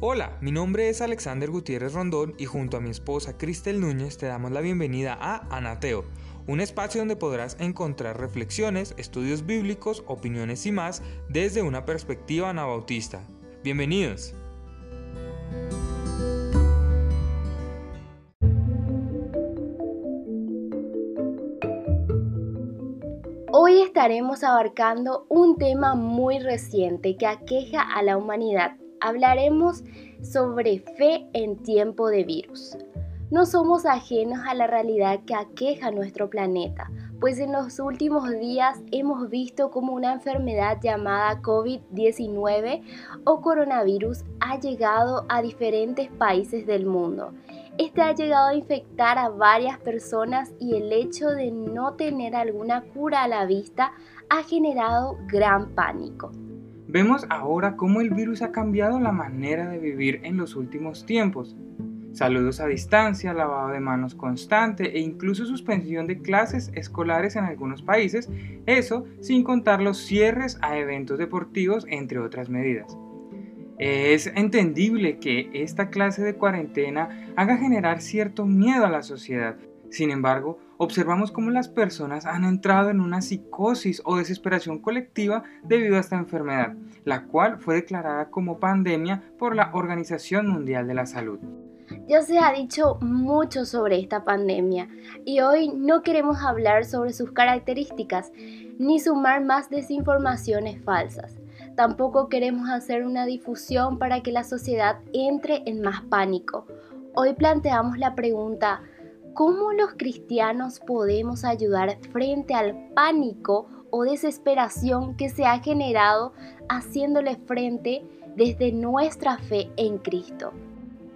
Hola, mi nombre es Alexander Gutiérrez Rondón y junto a mi esposa Cristel Núñez te damos la bienvenida a Anateo, un espacio donde podrás encontrar reflexiones, estudios bíblicos, opiniones y más desde una perspectiva anabautista. Bienvenidos. Hoy estaremos abarcando un tema muy reciente que aqueja a la humanidad hablaremos sobre fe en tiempo de virus. No somos ajenos a la realidad que aqueja nuestro planeta, pues en los últimos días hemos visto como una enfermedad llamada COVID-19 o coronavirus ha llegado a diferentes países del mundo. Este ha llegado a infectar a varias personas y el hecho de no tener alguna cura a la vista ha generado gran pánico. Vemos ahora cómo el virus ha cambiado la manera de vivir en los últimos tiempos. Saludos a distancia, lavado de manos constante e incluso suspensión de clases escolares en algunos países, eso sin contar los cierres a eventos deportivos, entre otras medidas. Es entendible que esta clase de cuarentena haga generar cierto miedo a la sociedad, sin embargo, observamos cómo las personas han entrado en una psicosis o desesperación colectiva debido a esta enfermedad, la cual fue declarada como pandemia por la Organización Mundial de la Salud. Ya se ha dicho mucho sobre esta pandemia y hoy no queremos hablar sobre sus características ni sumar más desinformaciones falsas. Tampoco queremos hacer una difusión para que la sociedad entre en más pánico. Hoy planteamos la pregunta, ¿Cómo los cristianos podemos ayudar frente al pánico o desesperación que se ha generado haciéndole frente desde nuestra fe en Cristo?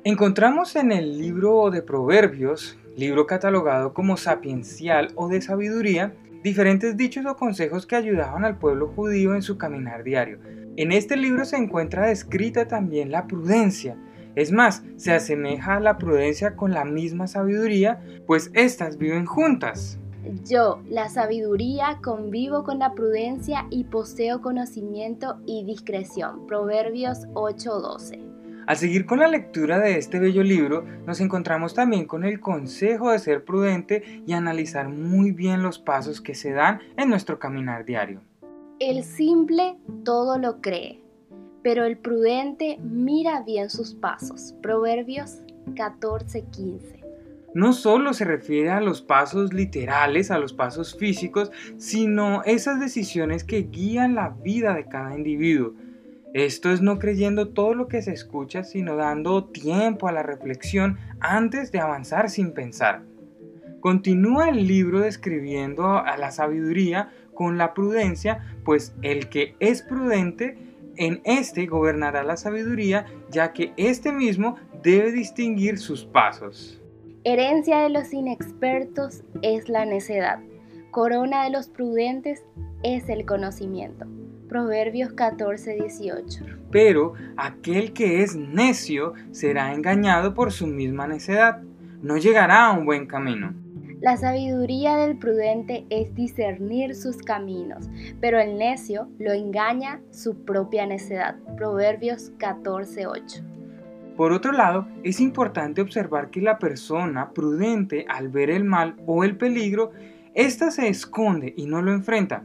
Encontramos en el libro de Proverbios, libro catalogado como sapiencial o de sabiduría, diferentes dichos o consejos que ayudaban al pueblo judío en su caminar diario. En este libro se encuentra descrita también la prudencia, es más, se asemeja a la prudencia con la misma sabiduría, pues éstas viven juntas. Yo, la sabiduría, convivo con la prudencia y poseo conocimiento y discreción. Proverbios 8:12. Al seguir con la lectura de este bello libro, nos encontramos también con el consejo de ser prudente y analizar muy bien los pasos que se dan en nuestro caminar diario. El simple todo lo cree pero el prudente mira bien sus pasos. Proverbios 14:15. No solo se refiere a los pasos literales, a los pasos físicos, sino esas decisiones que guían la vida de cada individuo. Esto es no creyendo todo lo que se escucha, sino dando tiempo a la reflexión antes de avanzar sin pensar. Continúa el libro describiendo a la sabiduría con la prudencia, pues el que es prudente en este gobernará la sabiduría, ya que éste mismo debe distinguir sus pasos. Herencia de los inexpertos es la necedad. Corona de los prudentes es el conocimiento. Proverbios 14, 18. Pero aquel que es necio será engañado por su misma necedad. No llegará a un buen camino. La sabiduría del prudente es discernir sus caminos, pero el necio lo engaña su propia necedad. Proverbios 14:8. Por otro lado, es importante observar que la persona prudente al ver el mal o el peligro, ésta se esconde y no lo enfrenta,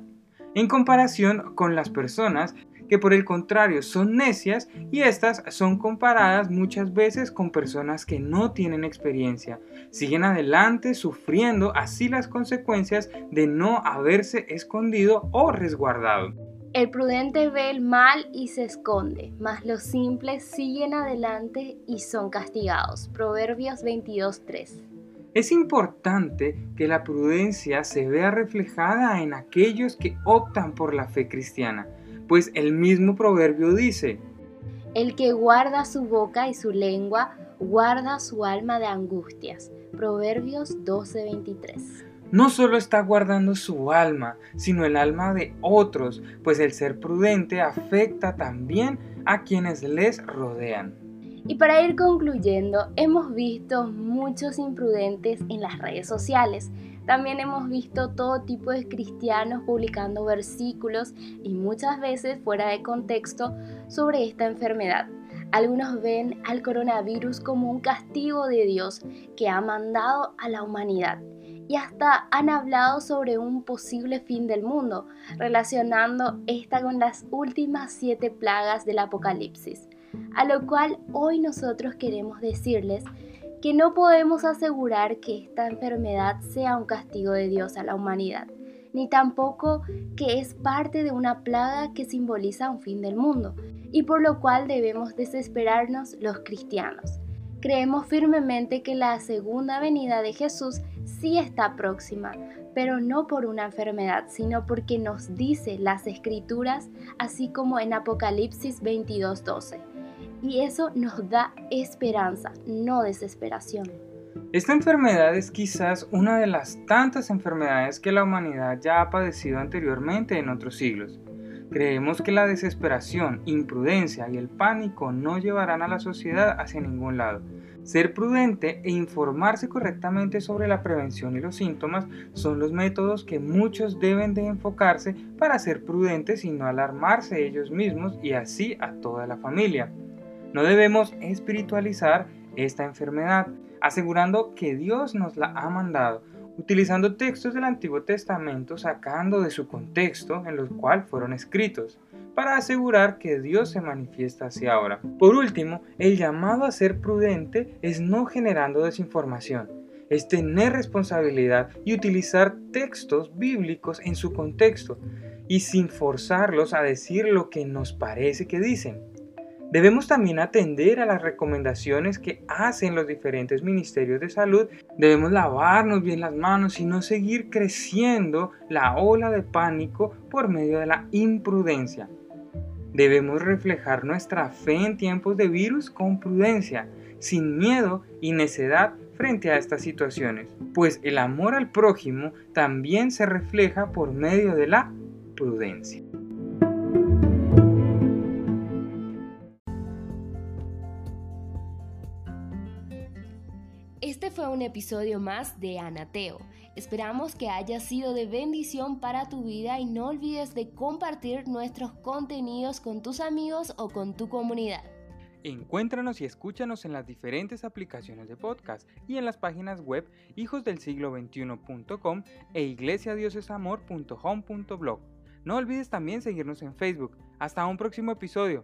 en comparación con las personas que por el contrario son necias y estas son comparadas muchas veces con personas que no tienen experiencia. Siguen adelante sufriendo así las consecuencias de no haberse escondido o resguardado. El prudente ve el mal y se esconde, mas los simples siguen adelante y son castigados. Proverbios 22.3. Es importante que la prudencia se vea reflejada en aquellos que optan por la fe cristiana pues el mismo proverbio dice, El que guarda su boca y su lengua, guarda su alma de angustias. Proverbios 12:23. No solo está guardando su alma, sino el alma de otros, pues el ser prudente afecta también a quienes les rodean. Y para ir concluyendo, hemos visto muchos imprudentes en las redes sociales, también hemos visto todo tipo de cristianos publicando versículos y muchas veces fuera de contexto sobre esta enfermedad. Algunos ven al coronavirus como un castigo de Dios que ha mandado a la humanidad y hasta han hablado sobre un posible fin del mundo, relacionando esta con las últimas siete plagas del Apocalipsis. A lo cual hoy nosotros queremos decirles que no podemos asegurar que esta enfermedad sea un castigo de Dios a la humanidad, ni tampoco que es parte de una plaga que simboliza un fin del mundo, y por lo cual debemos desesperarnos los cristianos. Creemos firmemente que la segunda venida de Jesús sí está próxima, pero no por una enfermedad, sino porque nos dice las escrituras, así como en Apocalipsis 22:12. Y eso nos da esperanza, no desesperación. Esta enfermedad es quizás una de las tantas enfermedades que la humanidad ya ha padecido anteriormente en otros siglos. Creemos que la desesperación, imprudencia y el pánico no llevarán a la sociedad hacia ningún lado. Ser prudente e informarse correctamente sobre la prevención y los síntomas son los métodos que muchos deben de enfocarse para ser prudentes y no alarmarse ellos mismos y así a toda la familia. No debemos espiritualizar esta enfermedad, asegurando que Dios nos la ha mandado, utilizando textos del Antiguo Testamento sacando de su contexto en los cual fueron escritos, para asegurar que Dios se manifiesta hacia ahora. Por último, el llamado a ser prudente es no generando desinformación, es tener responsabilidad y utilizar textos bíblicos en su contexto y sin forzarlos a decir lo que nos parece que dicen. Debemos también atender a las recomendaciones que hacen los diferentes ministerios de salud. Debemos lavarnos bien las manos y no seguir creciendo la ola de pánico por medio de la imprudencia. Debemos reflejar nuestra fe en tiempos de virus con prudencia, sin miedo y necedad frente a estas situaciones, pues el amor al prójimo también se refleja por medio de la prudencia. Un episodio más de Anateo. Esperamos que haya sido de bendición para tu vida y no olvides de compartir nuestros contenidos con tus amigos o con tu comunidad. Encuéntranos y escúchanos en las diferentes aplicaciones de podcast y en las páginas web hijosdelsiglo21.com e iglesiadiosesamor.home.blog. No olvides también seguirnos en Facebook. Hasta un próximo episodio.